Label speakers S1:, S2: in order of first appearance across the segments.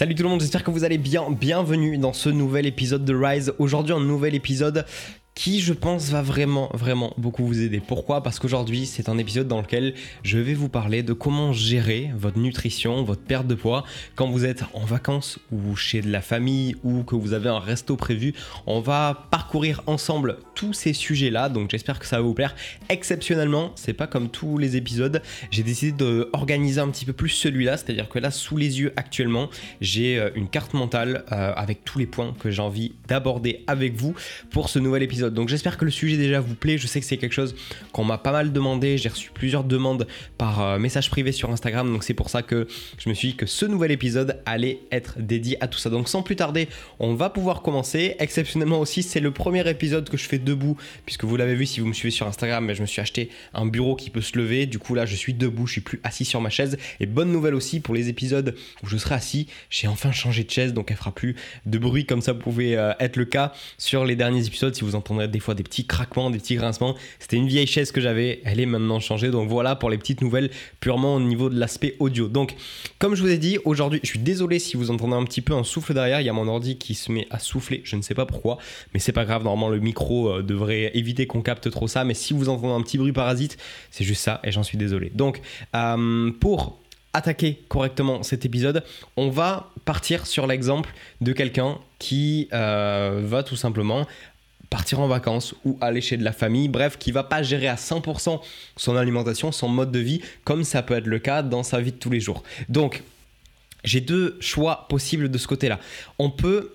S1: Salut tout le monde, j'espère que vous allez bien. Bienvenue dans ce nouvel épisode de Rise. Aujourd'hui, un nouvel épisode qui je pense va vraiment vraiment beaucoup vous aider. Pourquoi? Parce qu'aujourd'hui c'est un épisode dans lequel je vais vous parler de comment gérer votre nutrition, votre perte de poids quand vous êtes en vacances ou chez de la famille ou que vous avez un resto prévu. On va parcourir ensemble tous ces sujets là donc j'espère que ça va vous plaire. Exceptionnellement, c'est pas comme tous les épisodes, j'ai décidé d'organiser un petit peu plus celui-là, c'est-à-dire que là sous les yeux actuellement j'ai euh, une carte mentale euh, avec tous les points que j'ai envie d'aborder avec vous pour ce nouvel épisode. Donc j'espère que le sujet déjà vous plaît. Je sais que c'est quelque chose qu'on m'a pas mal demandé. J'ai reçu plusieurs demandes par euh, message privé sur Instagram. Donc c'est pour ça que je me suis dit que ce nouvel épisode allait être dédié à tout ça. Donc sans plus tarder, on va pouvoir commencer. Exceptionnellement aussi, c'est le premier épisode que je fais debout. Puisque vous l'avez vu si vous me suivez sur Instagram, mais je me suis acheté un bureau qui peut se lever. Du coup là, je suis debout. Je suis plus assis sur ma chaise. Et bonne nouvelle aussi pour les épisodes où je serai assis. J'ai enfin changé de chaise. Donc elle fera plus de bruit comme ça pouvait euh, être le cas sur les derniers épisodes si vous entendez des fois des petits craquements, des petits grincements. C'était une vieille chaise que j'avais, elle est maintenant changée. Donc voilà pour les petites nouvelles purement au niveau de l'aspect audio. Donc comme je vous ai dit, aujourd'hui, je suis désolé si vous entendez un petit peu un souffle derrière. Il y a mon ordi qui se met à souffler, je ne sais pas pourquoi, mais c'est pas grave. Normalement, le micro euh, devrait éviter qu'on capte trop ça. Mais si vous entendez un petit bruit parasite, c'est juste ça et j'en suis désolé. Donc euh, pour attaquer correctement cet épisode, on va partir sur l'exemple de quelqu'un qui euh, va tout simplement partir en vacances ou aller chez de la famille, bref, qui va pas gérer à 100% son alimentation, son mode de vie, comme ça peut être le cas dans sa vie de tous les jours. Donc, j'ai deux choix possibles de ce côté-là. On peut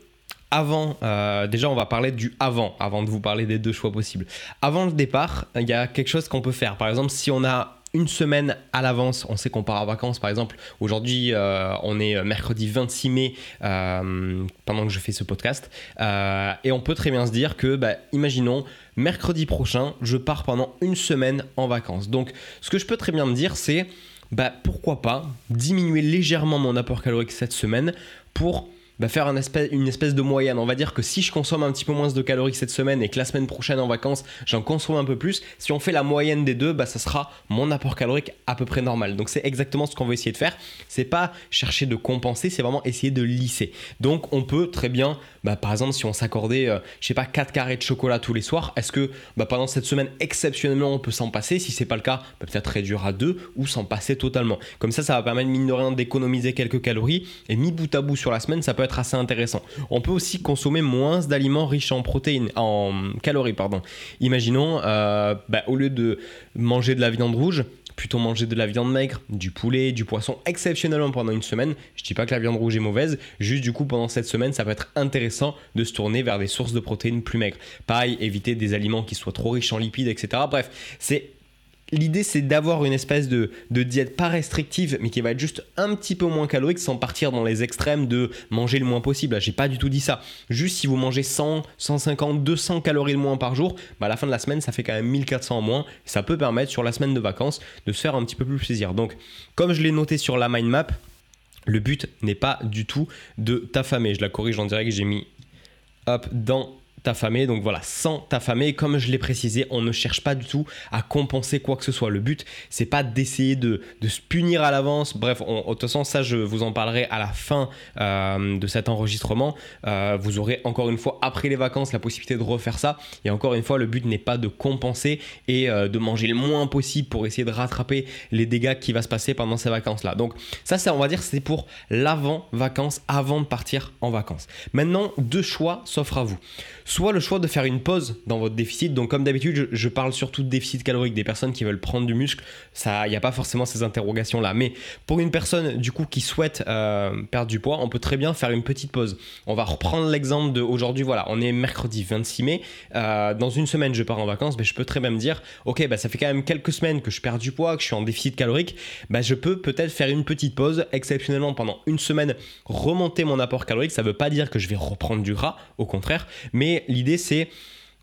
S1: avant, euh, déjà on va parler du avant, avant de vous parler des deux choix possibles. Avant le départ, il y a quelque chose qu'on peut faire. Par exemple, si on a une semaine à l'avance, on sait qu'on part en vacances. Par exemple, aujourd'hui, euh, on est mercredi 26 mai euh, pendant que je fais ce podcast. Euh, et on peut très bien se dire que, bah, imaginons, mercredi prochain, je pars pendant une semaine en vacances. Donc, ce que je peux très bien me dire, c'est bah, pourquoi pas diminuer légèrement mon apport calorique cette semaine pour faire une espèce, une espèce de moyenne. On va dire que si je consomme un petit peu moins de calories cette semaine et que la semaine prochaine en vacances, j'en consomme un peu plus, si on fait la moyenne des deux, bah, ça sera mon apport calorique à peu près normal. Donc c'est exactement ce qu'on veut essayer de faire. C'est pas chercher de compenser, c'est vraiment essayer de lisser. Donc on peut très bien, bah, par exemple, si on s'accordait, euh, je sais pas, 4 carrés de chocolat tous les soirs, est-ce que bah, pendant cette semaine, exceptionnellement, on peut s'en passer? Si c'est pas le cas, bah, peut-être réduire à 2 ou s'en passer totalement. Comme ça, ça va permettre, mine de rien, d'économiser quelques calories et mis bout à bout sur la semaine, ça peut être assez intéressant. On peut aussi consommer moins d'aliments riches en protéines, en calories, pardon. Imaginons, euh, bah, au lieu de manger de la viande rouge, plutôt manger de la viande maigre, du poulet, du poisson, exceptionnellement pendant une semaine. Je dis pas que la viande rouge est mauvaise, juste du coup pendant cette semaine, ça peut être intéressant de se tourner vers des sources de protéines plus maigres. Pareil, éviter des aliments qui soient trop riches en lipides, etc. Bref, c'est L'idée, c'est d'avoir une espèce de, diète pas restrictive, mais qui va être juste un petit peu moins calorique sans partir dans les extrêmes de manger le moins possible. J'ai pas du tout dit ça. Juste si vous mangez 100, 150, 200 calories de moins par jour, bah à la fin de la semaine, ça fait quand même 1400 en moins. ça peut permettre sur la semaine de vacances de se faire un petit peu plus plaisir. Donc, comme je l'ai noté sur la mind map, le but n'est pas du tout de t'affamer. Je la corrige en direct, j'ai mis hop dans t'affamer. Donc voilà, sans t'affamer, comme je l'ai précisé, on ne cherche pas du tout à compenser quoi que ce soit. Le but, c'est pas d'essayer de, se punir à l'avance. Bref, de toute façon, ça, je vous en parlerai à la fin euh, de cet enregistrement. Euh, vous aurez encore une fois, après les vacances, la possibilité de refaire ça. Et encore une fois, le but n'est pas de compenser et euh, de manger le moins possible pour essayer de rattraper les dégâts qui va se passer pendant ces vacances-là. Donc ça, c'est, on va dire, c'est pour l'avant-vacances, avant de partir en vacances. Maintenant, deux choix s'offrent à vous soit le choix de faire une pause dans votre déficit. Donc comme d'habitude, je, parle surtout de déficit calorique des personnes qui veulent prendre du muscle. Il n'y a pas forcément ces interrogations là. Mais pour une personne du coup qui souhaite euh, perdre du poids, on peut très bien faire une petite pause. On va reprendre l'exemple de aujourd'hui. Voilà, on est mercredi 26 mai. Euh, dans une semaine, je pars en vacances. Mais je peux très bien me dire, ok, bah ça fait quand même quelques semaines que je perds du poids, que je suis en déficit calorique. Bah je peux peut-être faire une petite pause exceptionnellement pendant une semaine, remonter mon apport calorique. Ça ne veut pas dire que je vais reprendre du gras, au contraire, mais l'idée c'est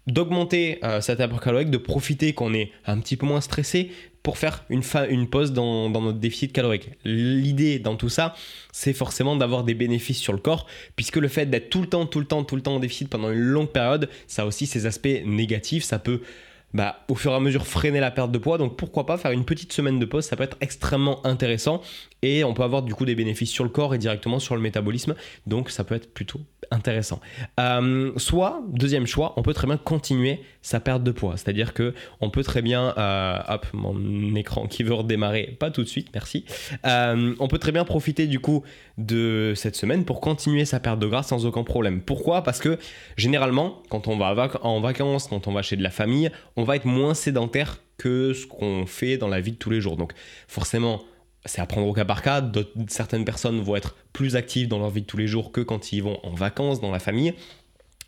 S1: d'augmenter euh, apport calorique, de profiter qu'on est un petit peu moins stressé pour faire une, une pause dans, notre déficit calorique. L'idée dans tout ça, c'est forcément d'avoir des bénéfices sur le corps, puisque le fait d'être tout le temps, tout le temps, tout le temps en déficit pendant une longue période, ça a aussi ses aspects négatifs, ça peut bah, au fur et à mesure freiner la perte de poids. Donc pourquoi pas faire une petite semaine de pause, ça peut être extrêmement intéressant et on peut avoir du coup des bénéfices sur le corps et directement sur le métabolisme. Donc ça peut être plutôt intéressant. Euh, soit, deuxième choix, on peut très bien continuer sa perte de poids. C'est-à-dire que on peut très bien, euh, hop, mon écran qui veut redémarrer, pas tout de suite, merci. Euh, on peut très bien profiter du coup de cette semaine pour continuer sa perte de gras sans aucun problème. Pourquoi? Parce que généralement, quand on va en vacances, quand on va chez de la famille, va être moins sédentaire que ce qu'on fait dans la vie de tous les jours. Donc forcément, c'est à prendre au cas par cas. Certaines personnes vont être plus actives dans leur vie de tous les jours que quand ils vont en vacances dans la famille.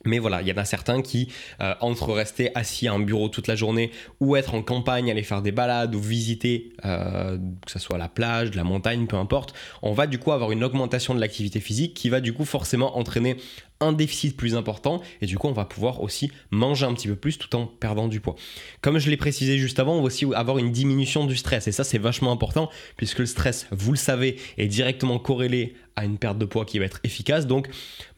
S1: Mais voilà, il y en a certains qui, euh, entre rester assis à un bureau toute la journée ou être en campagne, aller faire des balades ou visiter, euh, que ce soit la plage, la montagne, peu importe, on va du coup avoir une augmentation de l'activité physique qui va du coup forcément entraîner un déficit plus important et du coup on va pouvoir aussi manger un petit peu plus tout en perdant du poids. Comme je l'ai précisé juste avant, on va aussi avoir une diminution du stress et ça c'est vachement important puisque le stress, vous le savez, est directement corrélé à une perte de poids qui va être efficace. Donc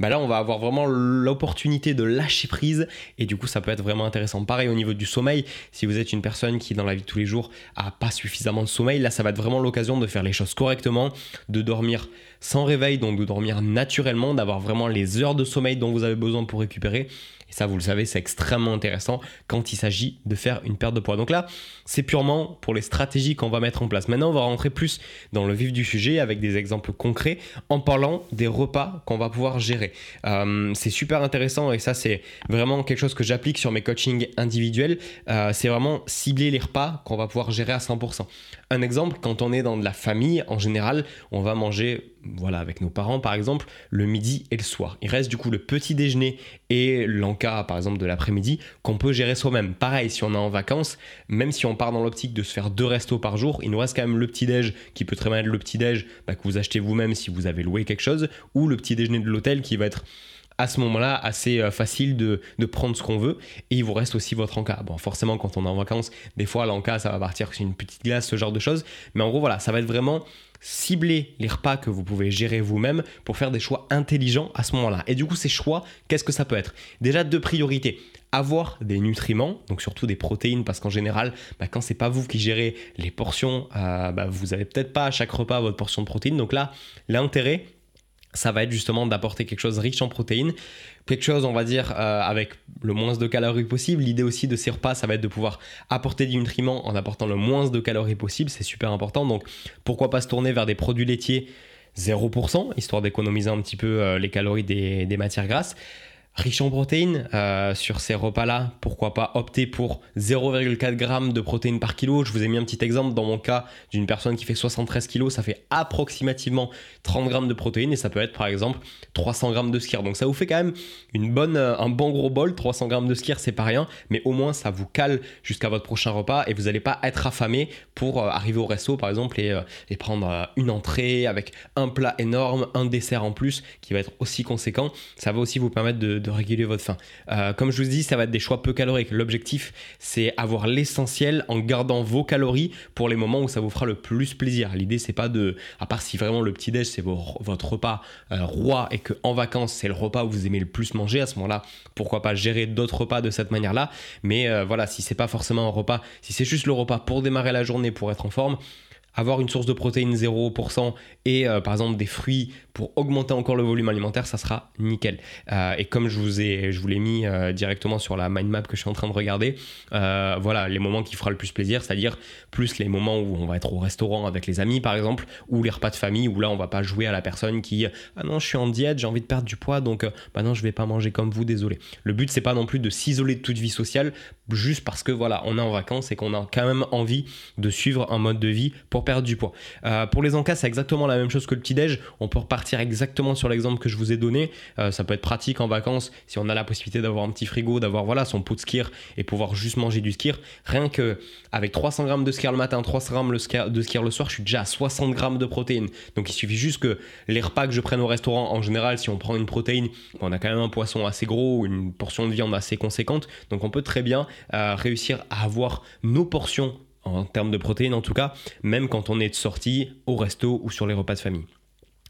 S1: bah là on va avoir vraiment l'opportunité de lâcher prise et du coup ça peut être vraiment intéressant. Pareil au niveau du sommeil, si vous êtes une personne qui dans la vie de tous les jours a pas suffisamment de sommeil, là ça va être vraiment l'occasion de faire les choses correctement, de dormir sans réveil, donc de dormir naturellement, d'avoir vraiment les heures de sommeil dont vous avez besoin pour récupérer. Et ça, vous le savez, c'est extrêmement intéressant quand il s'agit de faire une perte de poids. Donc là, c'est purement pour les stratégies qu'on va mettre en place. Maintenant, on va rentrer plus dans le vif du sujet avec des exemples concrets en parlant des repas qu'on va pouvoir gérer. Euh, c'est super intéressant et ça, c'est vraiment quelque chose que j'applique sur mes coachings individuels. Euh, c'est vraiment cibler les repas qu'on va pouvoir gérer à 100%. Un exemple, quand on est dans de la famille, en général, on va manger voilà, avec nos parents par exemple, le midi et le soir. Il reste du coup le petit déjeuner et l'encas par exemple de l'après-midi qu'on peut gérer soi-même. Pareil, si on est en vacances, même si on part dans l'optique de se faire deux restos par jour, il nous reste quand même le petit déj qui peut très bien être le petit déj bah, que vous achetez vous-même si vous avez loué quelque chose, ou le petit déjeuner de l'hôtel qui va être à ce moment-là assez euh, facile de, prendre ce qu'on veut et il vous reste aussi votre encas. Bon, forcément, quand on est en vacances, des fois l'encas ça va partir sur une petite glace, ce genre de choses, mais en gros, voilà, ça va être vraiment cibler les repas que vous pouvez gérer vous-même pour faire des choix intelligents à ce moment-là. Et du coup, ces choix, qu'est-ce que ça peut être? Déjà, deux priorités avoir des nutriments, donc surtout des protéines, parce qu'en général, bah, quand c'est pas vous qui gérez les portions, euh, bah, vous avez peut-être pas à chaque repas votre portion de protéines. Donc là, l'intérêt, ça va être justement d'apporter quelque chose riche en protéines, quelque chose, on va dire, euh, avec le moins de calories possible. L'idée aussi de ces repas, ça va être de pouvoir apporter des nutriments en apportant le moins de calories possible, c'est super important. Donc pourquoi pas se tourner vers des produits laitiers 0%, histoire d'économiser un petit peu euh, les calories des matières grasses riche en protéines euh, sur ces repas-là. Pourquoi pas opter pour 0,4 g de protéines par kilo. Je vous ai mis un petit exemple dans mon cas d'une personne qui fait 73 kg, ça fait approximativement 30 g de protéines et ça peut être par exemple 300 g de skir. Donc ça vous fait quand même une bonne, euh, un bon gros bol. 300 g de skir, c'est pas rien, mais au moins ça vous cale jusqu'à votre prochain repas et vous n'allez pas être affamé pour euh, arriver au resto par exemple et, et prendre une entrée avec un plat énorme, un dessert en plus qui va être aussi conséquent. Ça va aussi vous permettre de de réguler votre faim. Euh, comme je vous dis, ça va être des choix peu caloriques. L'objectif, c'est avoir l'essentiel en gardant vos calories pour les moments où ça vous fera le plus plaisir. L'idée, c'est pas de, à part si vraiment le petit déj c'est votre repas euh, roi et que en vacances c'est le repas où vous aimez le plus manger. À ce moment-là, pourquoi pas gérer d'autres repas de cette manière-là. Mais euh, voilà, si c'est pas forcément un repas, si c'est juste le repas pour démarrer la journée, pour être en forme, avoir une source de protéines 0% et par exemple des fruits pour augmenter encore le volume alimentaire, ça sera nickel. Euh, et comme je vous ai, je vous l'ai mis euh, directement sur la mind map que je suis en train de regarder, euh, voilà les moments qui fera le plus plaisir, c'est-à-dire plus les moments où on va être au restaurant avec les amis par exemple, ou les repas de famille où là on va pas jouer à la personne qui ah non je suis en diète, j'ai envie de perdre du poids donc bah non je vais pas manger comme vous, désolé. Le but c'est pas non plus de s'isoler de toute vie sociale juste parce que voilà on est en vacances et qu'on a quand même envie de suivre un mode de vie pour perdre du poids. pour les encas c'est exactement la même chose que le petit déj, on peut repartir exactement sur l'exemple que je vous ai donné. Euh, ça peut être pratique en vacances si on a la possibilité d'avoir un petit frigo, d'avoir voilà son pot de skir et pouvoir juste manger du skir. Rien que avec 300 grammes de skir le matin, 300 grammes de skir le soir, je suis déjà à 60 grammes de protéines. Donc il suffit juste que les repas que je prenne au restaurant, en général, si on prend une protéine, on a quand même un poisson assez gros ou une portion de viande assez conséquente. Donc on peut très bien euh, réussir à avoir nos portions en termes de protéines en tout cas, même quand on est de sortie au resto ou sur les repas de famille.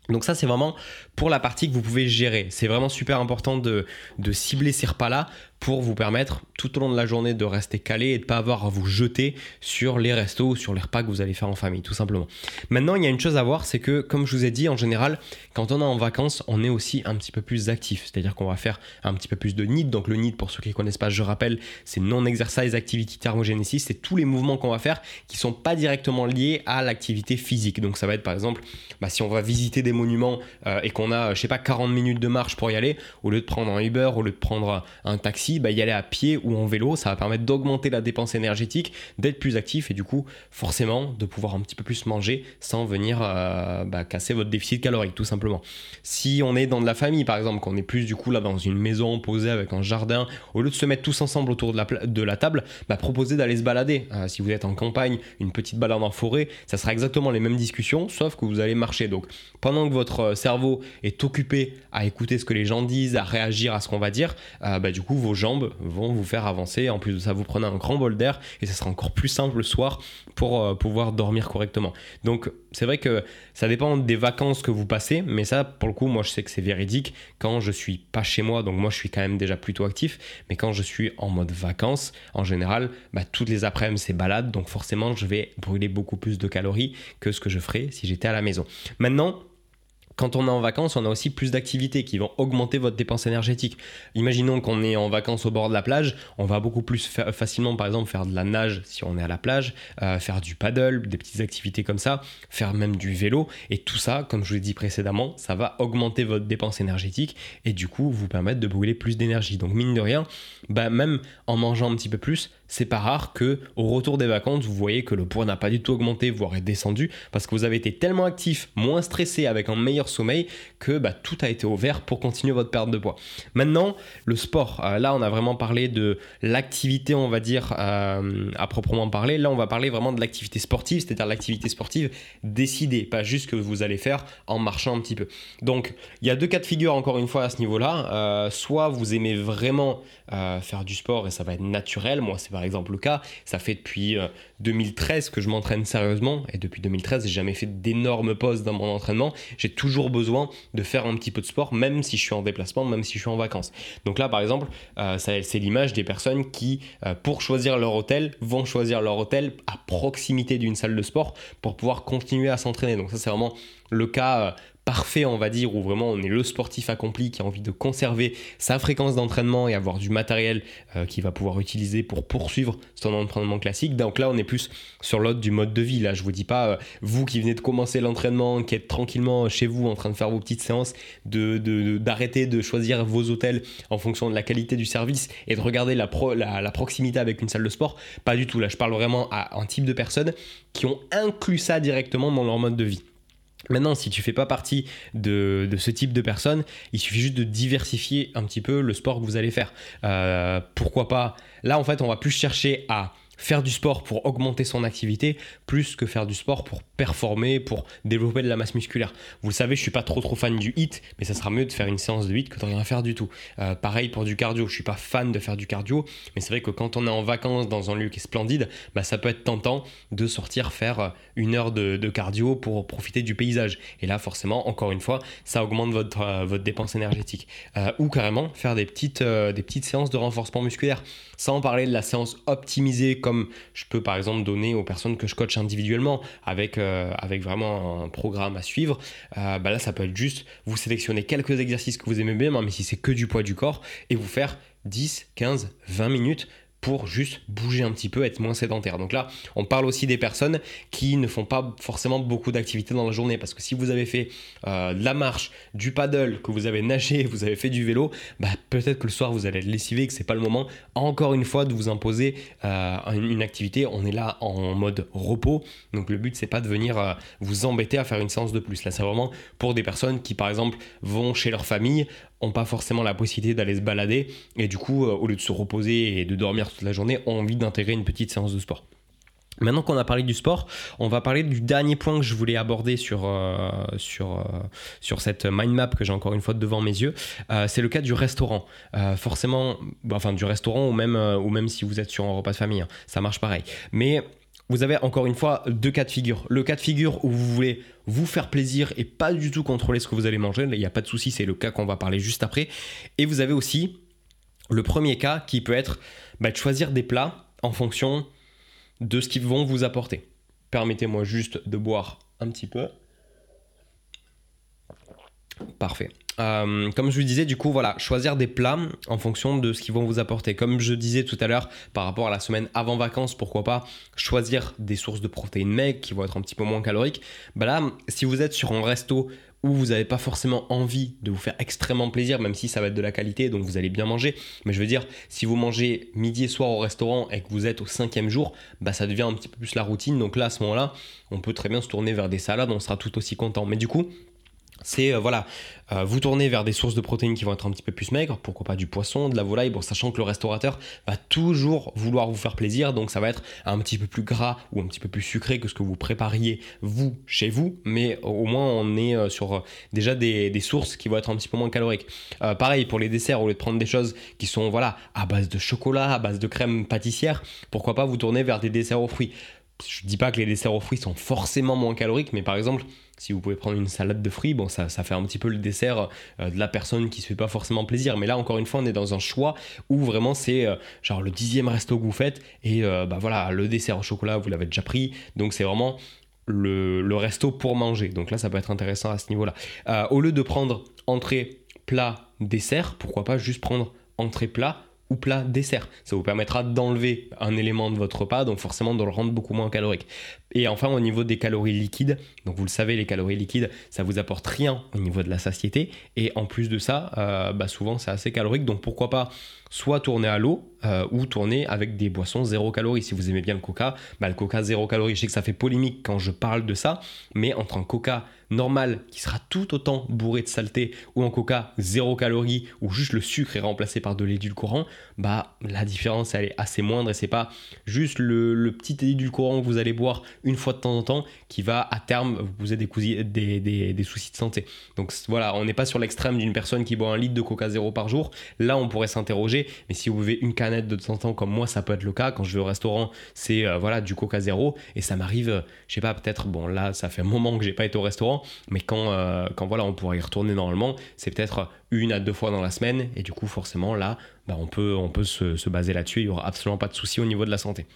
S1: Donc ça, c'est vraiment pour la partie que vous pouvez gérer. C'est vraiment super important de, cibler ces repas-là pour vous permettre tout au long de la journée de rester calé et de pas avoir à vous jeter sur les restos, sur les repas que vous allez faire en famille, tout simplement. Maintenant, il y a une chose à voir, c'est que comme je vous ai dit, en général, quand on est en vacances, on est aussi un petit peu plus actif, c'est-à-dire qu'on va faire un petit peu plus de NIT. Donc le NIT, pour ceux qui ne connaissent pas, je rappelle, c'est non-exercise activity thermogenesis, c'est tous les mouvements qu'on va faire qui sont pas directement liés à l'activité physique. Donc ça va être par exemple, bah, si on va visiter des monuments euh, et qu'on a, je sais pas, 40 minutes de marche pour y aller, au lieu de prendre un Uber, au lieu de prendre un taxi, bah, y aller à pied ou en vélo, ça va permettre d'augmenter la dépense énergétique, d'être plus actif et du coup, forcément, de pouvoir un petit peu plus manger sans venir euh, bah, casser votre déficit calorique, tout simplement. Si on est dans de la famille, par exemple, qu'on est plus du coup là dans une maison posée avec un jardin, au lieu de se mettre tous ensemble autour de la, table, bah, proposez d'aller se balader. Euh, si vous êtes en campagne, une petite balade en forêt, ça sera exactement les mêmes discussions, sauf que vous allez marcher. Donc, pendant que votre euh, cerveau est occupé à écouter ce que les gens disent, à réagir à ce qu'on va dire, bah, du coup, vos jambes vont vous faire avancer. En plus de ça, vous prenez un grand bol d'air et ça sera encore plus simple le soir pour pouvoir dormir correctement. Donc, c'est vrai que ça dépend des vacances que vous passez, mais ça, pour le coup, moi, je sais que c'est véridique. Quand je suis pas chez moi, donc moi, je suis quand même déjà plutôt actif, mais quand je suis en mode vacances, en général, bah, toutes les après-midi, c'est balade, donc forcément, je vais brûler beaucoup plus de calories que ce que je ferais si j'étais à la maison. Maintenant, quand on est en vacances, on a aussi plus d'activités qui vont augmenter votre dépense énergétique. Imaginons qu'on est en vacances au bord de la plage, on va beaucoup plus facilement, par exemple, faire de la nage si on est à la plage, euh, faire du paddle, des petites activités comme ça, faire même du vélo. Et tout ça, comme je vous l'ai dit précédemment, ça va augmenter votre dépense énergétique et du coup vous permettre de brûler plus d'énergie. Donc mine de rien, bah, même en mangeant un petit peu plus, c'est pas rare que au retour des vacances, vous voyez que le poids n'a pas du tout augmenté, voire est descendu, parce que vous avez été tellement actif, moins stressé, avec un meilleur sommeil, que bah, tout a été ouvert pour continuer votre perte de poids. Maintenant, le sport. Euh, là, on a vraiment parlé de l'activité, on va dire, euh, à proprement parler. Là, on va parler vraiment de l'activité sportive, c'est-à-dire l'activité sportive décidée, pas juste que vous allez faire en marchant un petit peu. Donc, il y a deux cas de figure, encore une fois, à ce niveau-là. Euh, soit vous aimez vraiment faire du sport et ça va être naturel. Moi, c'est par exemple le cas. Ça fait depuis 2013 que je m'entraîne sérieusement et depuis 2013, j'ai jamais fait d'énormes pauses dans mon entraînement. J'ai toujours besoin de faire un petit peu de sport, même si je suis en déplacement, même si je suis en vacances. Donc là, par exemple, euh, c'est l'image des personnes qui, euh, pour choisir leur hôtel, vont choisir leur hôtel à proximité d'une salle de sport pour pouvoir continuer à s'entraîner. Donc ça, c'est vraiment le cas euh, parfait, on va dire, où vraiment on est le sportif accompli qui a envie de conserver sa fréquence d'entraînement et avoir du matériel euh, qu'il va pouvoir utiliser pour poursuivre son entraînement classique. Donc là, on est plus sur l'autre du mode de vie. Là, je vous dis pas, euh, vous qui venez de commencer l'entraînement, qui êtes tranquillement chez vous en train de faire vos petites séances, d'arrêter de, choisir vos hôtels en fonction de la qualité du service et de regarder la, la proximité avec une salle de sport. Pas du tout. Là, je parle vraiment à un type de personnes qui ont inclus ça directement dans leur mode de vie. Maintenant, si tu fais pas partie de, ce type de personnes, il suffit juste de diversifier un petit peu le sport que vous allez faire. Euh, pourquoi pas? Là, en fait, on va plus chercher à faire du sport pour augmenter son activité plus que faire du sport pour performer, pour développer de la masse musculaire. Vous le savez, je suis pas trop trop fan du hit, mais ça sera mieux de faire une séance de hit que de rien faire du tout. Euh, pareil pour du cardio, je suis pas fan de faire du cardio, mais c'est vrai que quand on est en vacances dans un lieu qui est splendide, bah, ça peut être tentant de sortir faire euh, une heure de, cardio pour profiter du paysage. Et là, forcément, encore une fois, ça augmente votre, euh, votre dépense énergétique. ou carrément faire des petites, des petites séances de renforcement musculaire, sans parler de la séance optimisée comme je peux par exemple donner aux personnes que je coach individuellement avec, euh, vraiment un programme à suivre, euh, bah là ça peut être juste vous sélectionner quelques exercices que vous aimez bien, mais si c'est que du poids du corps, et vous faire 10, 15, 20 minutes pour juste bouger un petit peu, être moins sédentaire. Donc là, on parle aussi des personnes qui ne font pas forcément beaucoup d'activités dans la journée, parce que si vous avez fait euh, de la marche, du paddle, que vous avez nagé, vous avez fait du vélo, bah, peut-être que le soir vous allez être lessivé, que c'est pas le moment, encore une fois, de vous imposer euh, une, activité. On est là en mode repos, donc le but c'est pas de venir euh, vous embêter à faire une séance de plus. Là, c'est vraiment pour des personnes qui, par exemple, vont chez leur famille, ont pas forcément la possibilité d'aller se balader et du coup, euh, au lieu de se reposer et de dormir toute la journée, ont envie d'intégrer une petite séance de sport. Maintenant qu'on a parlé du sport, on va parler du dernier point que je voulais aborder sur, euh, sur, euh, sur cette mind map que j'ai encore une fois devant mes yeux. c'est le cas du restaurant. forcément, enfin du restaurant ou même, ou même si vous êtes sur un repas de famille, hein, ça marche pareil. Mais vous avez encore une fois deux cas de figure. Le cas de figure où vous voulez vous faire plaisir et pas du tout contrôler ce que vous allez manger, il n'y a pas de souci, c'est le cas qu'on va parler juste après. Et vous avez aussi Le premier cas qui peut être bah, de choisir des plats en fonction de ce qu'ils vont vous apporter. Permettez-moi juste de boire un petit peu. Parfait. Euh, comme je vous disais, du coup, voilà, choisir des plats en fonction de ce qu'ils vont vous apporter. Comme je disais tout à l'heure, par rapport à la semaine avant vacances, pourquoi pas choisir des sources de protéines maigres qui vont être un petit peu moins caloriques. Bah là, si vous êtes sur un resto où vous n'avez pas forcément envie de vous faire extrêmement plaisir, même si ça va être de la qualité, donc vous allez bien manger. Mais je veux dire, si vous mangez midi et soir au restaurant et que vous êtes au cinquième jour, bah ça devient un petit peu plus la routine. Donc là, à ce moment-là, on peut très bien se tourner vers des salades, on sera tout aussi content. Mais du coup, c'est euh, voilà, euh, vous tournez vers des sources de protéines qui vont être un petit peu plus maigres, pourquoi pas du poisson, de la volaille, bon, sachant que le restaurateur va toujours vouloir vous faire plaisir, donc ça va être un petit peu plus gras ou un petit peu plus sucré que ce que vous prépariez vous chez vous, mais au moins on est euh, sur déjà des, sources qui vont être un petit peu moins caloriques. pareil pour les desserts, au lieu de prendre des choses qui sont voilà à base de chocolat, à base de crème pâtissière, pourquoi pas vous tourner vers des desserts aux fruits. Je dis pas que les desserts aux fruits sont forcément moins caloriques, mais par exemple si vous pouvez prendre une salade de fruits, bon, ça, ça fait un petit peu le dessert euh, de la personne qui se fait pas forcément plaisir. Mais là, encore une fois, on est dans un choix où vraiment c'est euh, genre le dixième resto que vous faites et euh, bah voilà, le dessert au chocolat, vous l'avez déjà pris. Donc c'est vraiment le, le, resto pour manger. Donc là, ça peut être intéressant à ce niveau-là. au lieu de prendre entrée, plat, dessert, pourquoi pas juste prendre entrée, plat ou plat dessert. Ça vous permettra d'enlever un élément de votre repas, donc forcément de le rendre beaucoup moins calorique. Et enfin, au niveau des calories liquides, donc vous le savez, les calories liquides, ça vous apporte rien au niveau de la satiété. Et en plus de ça, euh, bah souvent c'est assez calorique, donc pourquoi pas soit tourner à l'eau euh, ou tourner avec des boissons zéro calories. Si vous aimez bien le coca, bah le coca zéro calories, je sais que ça fait polémique quand je parle de ça, mais entre un coca normal qui sera tout autant bourré de saleté ou un coca zéro calories où juste le sucre est remplacé par de l'édulcorant, bah la différence elle est assez moindre et c'est pas juste le, petit édulcorant que vous allez boire une fois de temps en temps qui va à terme vous des, des, des, soucis de santé. Donc voilà, on n'est pas sur l'extrême d'une personne qui boit un litre de coca zéro par jour. Là, on pourrait s'interroger, mais si vous buvez une canette de temps en temps, comme moi, ça peut être le cas. Quand je vais au restaurant, c'est euh, voilà du coca zéro et ça m'arrive, euh, je sais pas, peut-être, bon là, ça fait un moment que j'ai pas été au restaurant, mais quand, euh, quand voilà, on pourrait y retourner normalement, c'est peut-être une à deux fois dans la semaine et du coup, forcément, là, bah, on peut, on peut se, se baser là-dessus. Il y aura absolument pas de souci au niveau de la santé.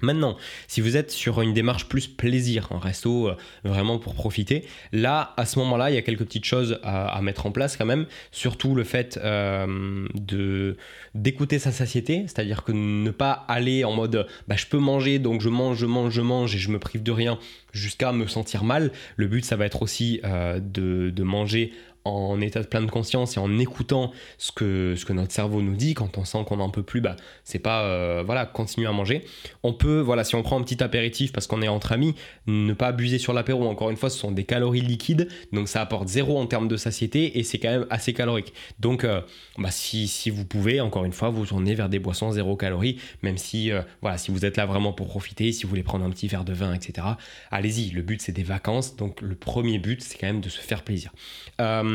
S1: Maintenant, si vous êtes sur une démarche plus plaisir, un resto euh, vraiment pour profiter, là, à ce moment-là, il y a quelques petites choses à, mettre en place quand même. Surtout le fait euh, de d'écouter sa satiété, c'est-à-dire que ne pas aller en mode bah, je peux manger, donc je mange, je mange, je mange et je me prive de rien jusqu'à me sentir mal. Le but, ça va être aussi euh, de, de manger en état de pleine conscience et en écoutant ce que, ce que notre cerveau nous dit, quand on sent qu'on n'en peut plus, bah, c'est pas euh, voilà, continuer à manger. On peut, voilà, si on prend un petit apéritif parce qu'on est entre amis, ne pas abuser sur l'apéro. Encore une fois, ce sont des calories liquides, donc ça apporte zéro en termes de satiété et c'est quand même assez calorique. Donc, euh, bah, si, si, vous pouvez, encore une fois, vous tournez vers des boissons zéro calories, même si, euh, voilà, si vous êtes là vraiment pour profiter, si vous voulez prendre un petit verre de vin, etc. Allez-y, le but c'est des vacances, donc le premier but c'est quand même de se faire plaisir. Euh,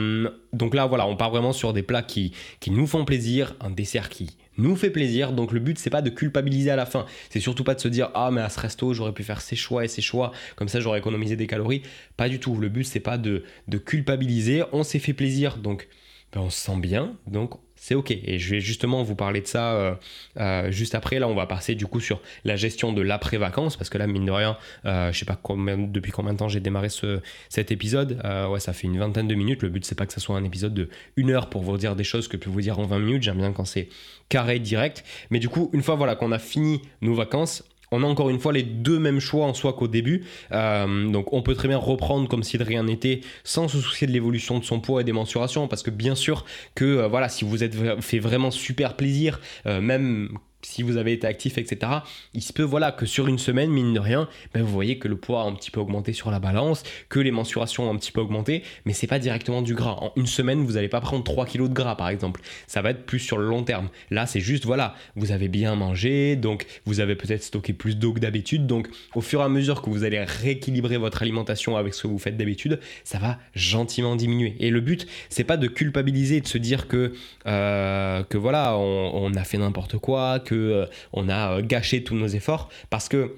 S1: donc là, voilà, on part vraiment sur des plats qui, nous font plaisir, un dessert qui nous fait plaisir. Donc le but c'est pas de culpabiliser à la fin. C'est surtout pas de se dire ah mais à ce resto j'aurais pu faire ces choix et ces choix comme ça j'aurais économisé des calories. Pas du tout. Le but c'est pas de, de culpabiliser. On s'est fait plaisir donc ben, on se sent bien donc c'est ok. Et je vais justement vous parler de ça euh, euh, juste après. Là, on va passer du coup sur la gestion de l'après-vacances, parce que là, mine de rien, euh, je sais pas depuis combien de temps j'ai démarré ce, cet épisode. ouais, ça fait une vingtaine de minutes. Le but, c'est pas que ça soit un épisode de une heure pour vous dire des choses que je peux vous dire en 20 minutes. J'aime bien quand c'est carré, direct. Mais du coup, une fois voilà qu'on a fini nos vacances, on a encore une fois les deux mêmes choix en soi qu'au début. Euh, donc on peut très bien reprendre comme si de rien n'était sans se soucier de l'évolution de son poids et des mensurations parce que bien sûr que euh, voilà si vous êtes fait vraiment super plaisir, euh, même si vous avez été actif, etc., il se peut voilà, que sur une semaine, mine de rien, ben, vous voyez que le poids a un petit peu augmenté sur la balance, que les mensurations ont un petit peu augmenté, mais c'est pas directement du gras. En une semaine, vous n'allez pas prendre 3 kilos de gras, par exemple. Ça va être plus sur le long terme. Là, c'est juste, voilà, vous avez bien mangé, donc vous avez peut-être stocké plus d'eau que d'habitude, donc au fur et à mesure que vous allez rééquilibrer votre alimentation avec ce que vous faites d'habitude, ça va gentiment diminuer. Et le but, c'est pas de culpabiliser, de se dire que, euh, que voilà, on, on a fait n'importe quoi, que euh, on a euh, gâché tous nos efforts parce que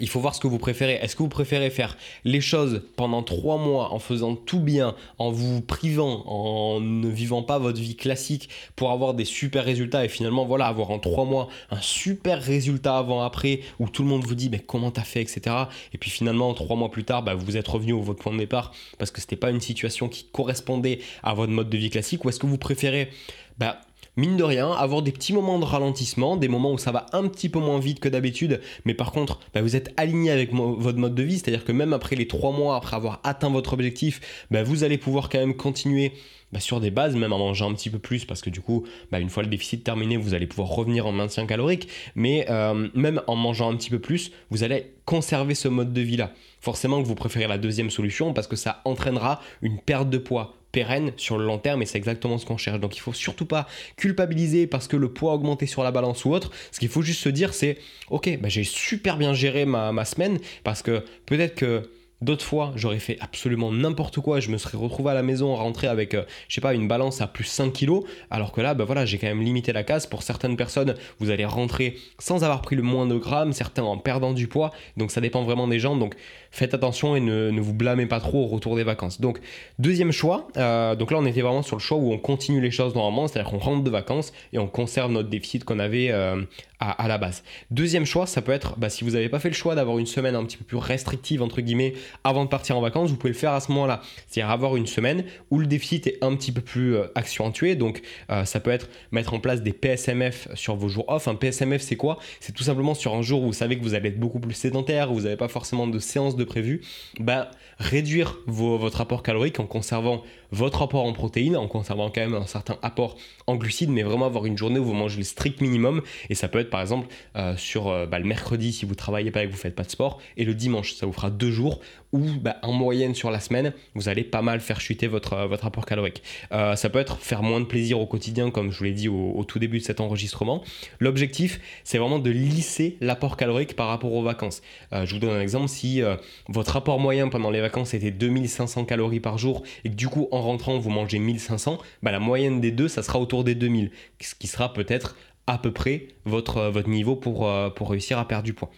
S1: il faut voir ce que vous préférez. Est-ce que vous préférez faire les choses pendant trois mois en faisant tout bien, en vous privant, en ne vivant pas votre vie classique pour avoir des super résultats et finalement voilà avoir en trois mois un super résultat avant-après où tout le monde vous dit mais comment t'as fait etc. Et puis finalement trois mois plus tard bah, vous êtes revenu au votre point de départ parce que c'était pas une situation qui correspondait à votre mode de vie classique ou est-ce que vous préférez bah, mine de rien, avoir des petits moments de ralentissement, des moments où ça va un petit peu moins vite que d'habitude, mais par contre, bah, vous êtes aligné avec votre mode de vie, c'est-à-dire que même après les trois mois, après avoir atteint votre objectif, bah, vous allez pouvoir quand même continuer bah, sur des bases, même en mangeant un petit peu plus, parce que du coup, une fois le déficit terminé, vous allez pouvoir revenir en maintien calorique, mais euh, même en mangeant un petit peu plus, vous allez conserver ce mode de vie-là. Forcément que vous préférez la deuxième solution, parce que ça entraînera une perte de poids pérenne sur le long terme et c'est exactement ce qu'on cherche. Donc il faut surtout pas culpabiliser parce que le poids a augmenté sur la balance ou autre. Ce qu'il faut juste se dire c'est ok, bah, j'ai super bien géré ma, ma semaine parce que peut-être que D'autres fois, j'aurais fait absolument n'importe quoi. Je me serais retrouvé à la maison, rentré avec, euh, je sais pas, une balance à plus 5 kilos. Alors que là, ben voilà, j'ai quand même limité la casse. Pour certaines personnes, vous allez rentrer sans avoir pris le moins de grammes, certains en perdant du poids. Donc ça dépend vraiment des gens. Donc faites attention et ne, vous blâmez pas trop au retour des vacances. Donc deuxième choix, euh, donc là on était vraiment sur le choix où on continue les choses normalement, c'est-à-dire qu'on rentre de vacances et on conserve notre déficit qu'on avait euh, à, la base. Deuxième choix, ça peut être, bah, si vous n'avez pas fait le choix d'avoir une semaine un petit peu plus restrictive, entre guillemets, avant de partir en vacances, vous pouvez le faire à ce moment-là. C'est-à-dire avoir une semaine où le déficit est un petit peu plus euh, accentué. Donc, euh, ça peut être mettre en place des PSMF sur vos jours off. Un PSMF, c'est quoi? C'est tout simplement sur un jour où vous savez que vous allez être beaucoup plus sédentaire, où vous n'avez pas forcément de séance de prévu, bah, réduire votre apport calorique en conservant votre apport en protéines, en conservant quand même un certain apport en glucides, mais vraiment avoir une journée où vous mangez le strict minimum. Et ça peut être par exemple euh, sur bah, le mercredi si vous travaillez pas et que vous faites pas de sport, et le dimanche, ça vous fera deux jours où bah, en moyenne sur la semaine, vous allez pas mal faire chuter votre, euh, votre apport calorique. ça peut être faire moins de plaisir au quotidien, comme je vous l'ai dit au, tout début de cet enregistrement. L'objectif, c'est vraiment de lisser l'apport calorique par rapport aux vacances. je vous donne un exemple, si votre apport moyen pendant les vacances était 2500 calories par jour et que du coup en rentrant vous mangez 1500, bah, la moyenne des deux, ça sera autour des 2000, ce qui sera peut-être à peu près votre, euh, niveau euh, pour réussir à perdre du poids.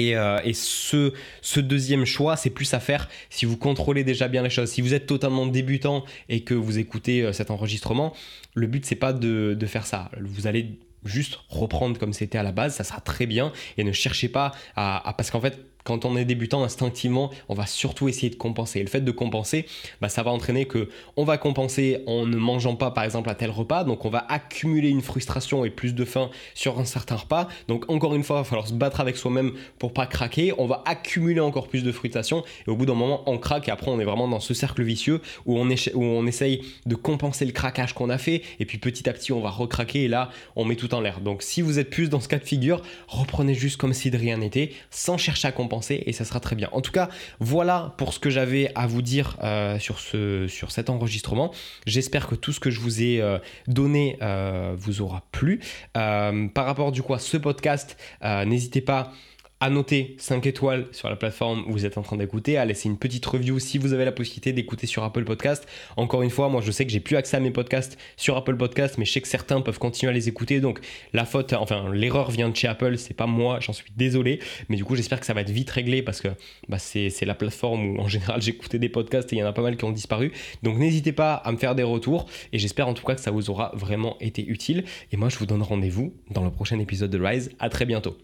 S1: Et, euh, ce, deuxième choix, c'est plus à faire si vous contrôlez déjà bien les choses. Si vous êtes totalement débutant et que vous écoutez cet enregistrement, le but c'est pas de, faire ça. Vous allez juste reprendre comme c'était à la base, ça sera très bien et ne cherchez pas à parce qu'en fait quand on est débutant, instinctivement, on va surtout essayer de compenser. Et le fait de compenser, bah, ça va entraîner que on va compenser en ne mangeant pas, par exemple, à tel repas. Donc, on va accumuler une frustration et plus de faim sur un certain repas. Donc, encore une fois, il va falloir se battre avec soi-même pour pas craquer. On va accumuler encore plus de frustration et au bout d'un moment, on craque. Et après, on est vraiment dans ce cercle vicieux où on, où on essaye de compenser le craquage qu'on a fait. Et puis, petit à petit, on va recraquer et là, on met tout en l'air. Donc, si vous êtes plus dans ce cas de figure, reprenez juste comme si de rien n'était, sans chercher à compenser et ça sera très bien. En tout cas, voilà pour ce que j'avais à vous dire euh, sur, ce, sur cet enregistrement. J'espère que tout ce que je vous ai euh, donné euh, vous aura plu. par rapport du coup à ce podcast, n'hésitez pas à noter 5 étoiles sur la plateforme où vous êtes en train d'écouter, à laisser une petite review si vous avez la possibilité d'écouter sur Apple Podcast. Encore une fois, moi je sais que j'ai plus accès à mes podcasts sur Apple Podcast, mais je sais que certains peuvent continuer à les écouter. Donc la faute, enfin l'erreur vient de chez Apple, c'est pas moi, j'en suis désolé. Mais du coup, j'espère que ça va être vite réglé parce que bah, c'est la plateforme où en général j'écoutais des podcasts et il y en a pas mal qui ont disparu. Donc n'hésitez pas à me faire des retours et j'espère en tout cas que ça vous aura vraiment été utile. Et moi je vous donne rendez-vous dans le prochain épisode de Rise. À très bientôt.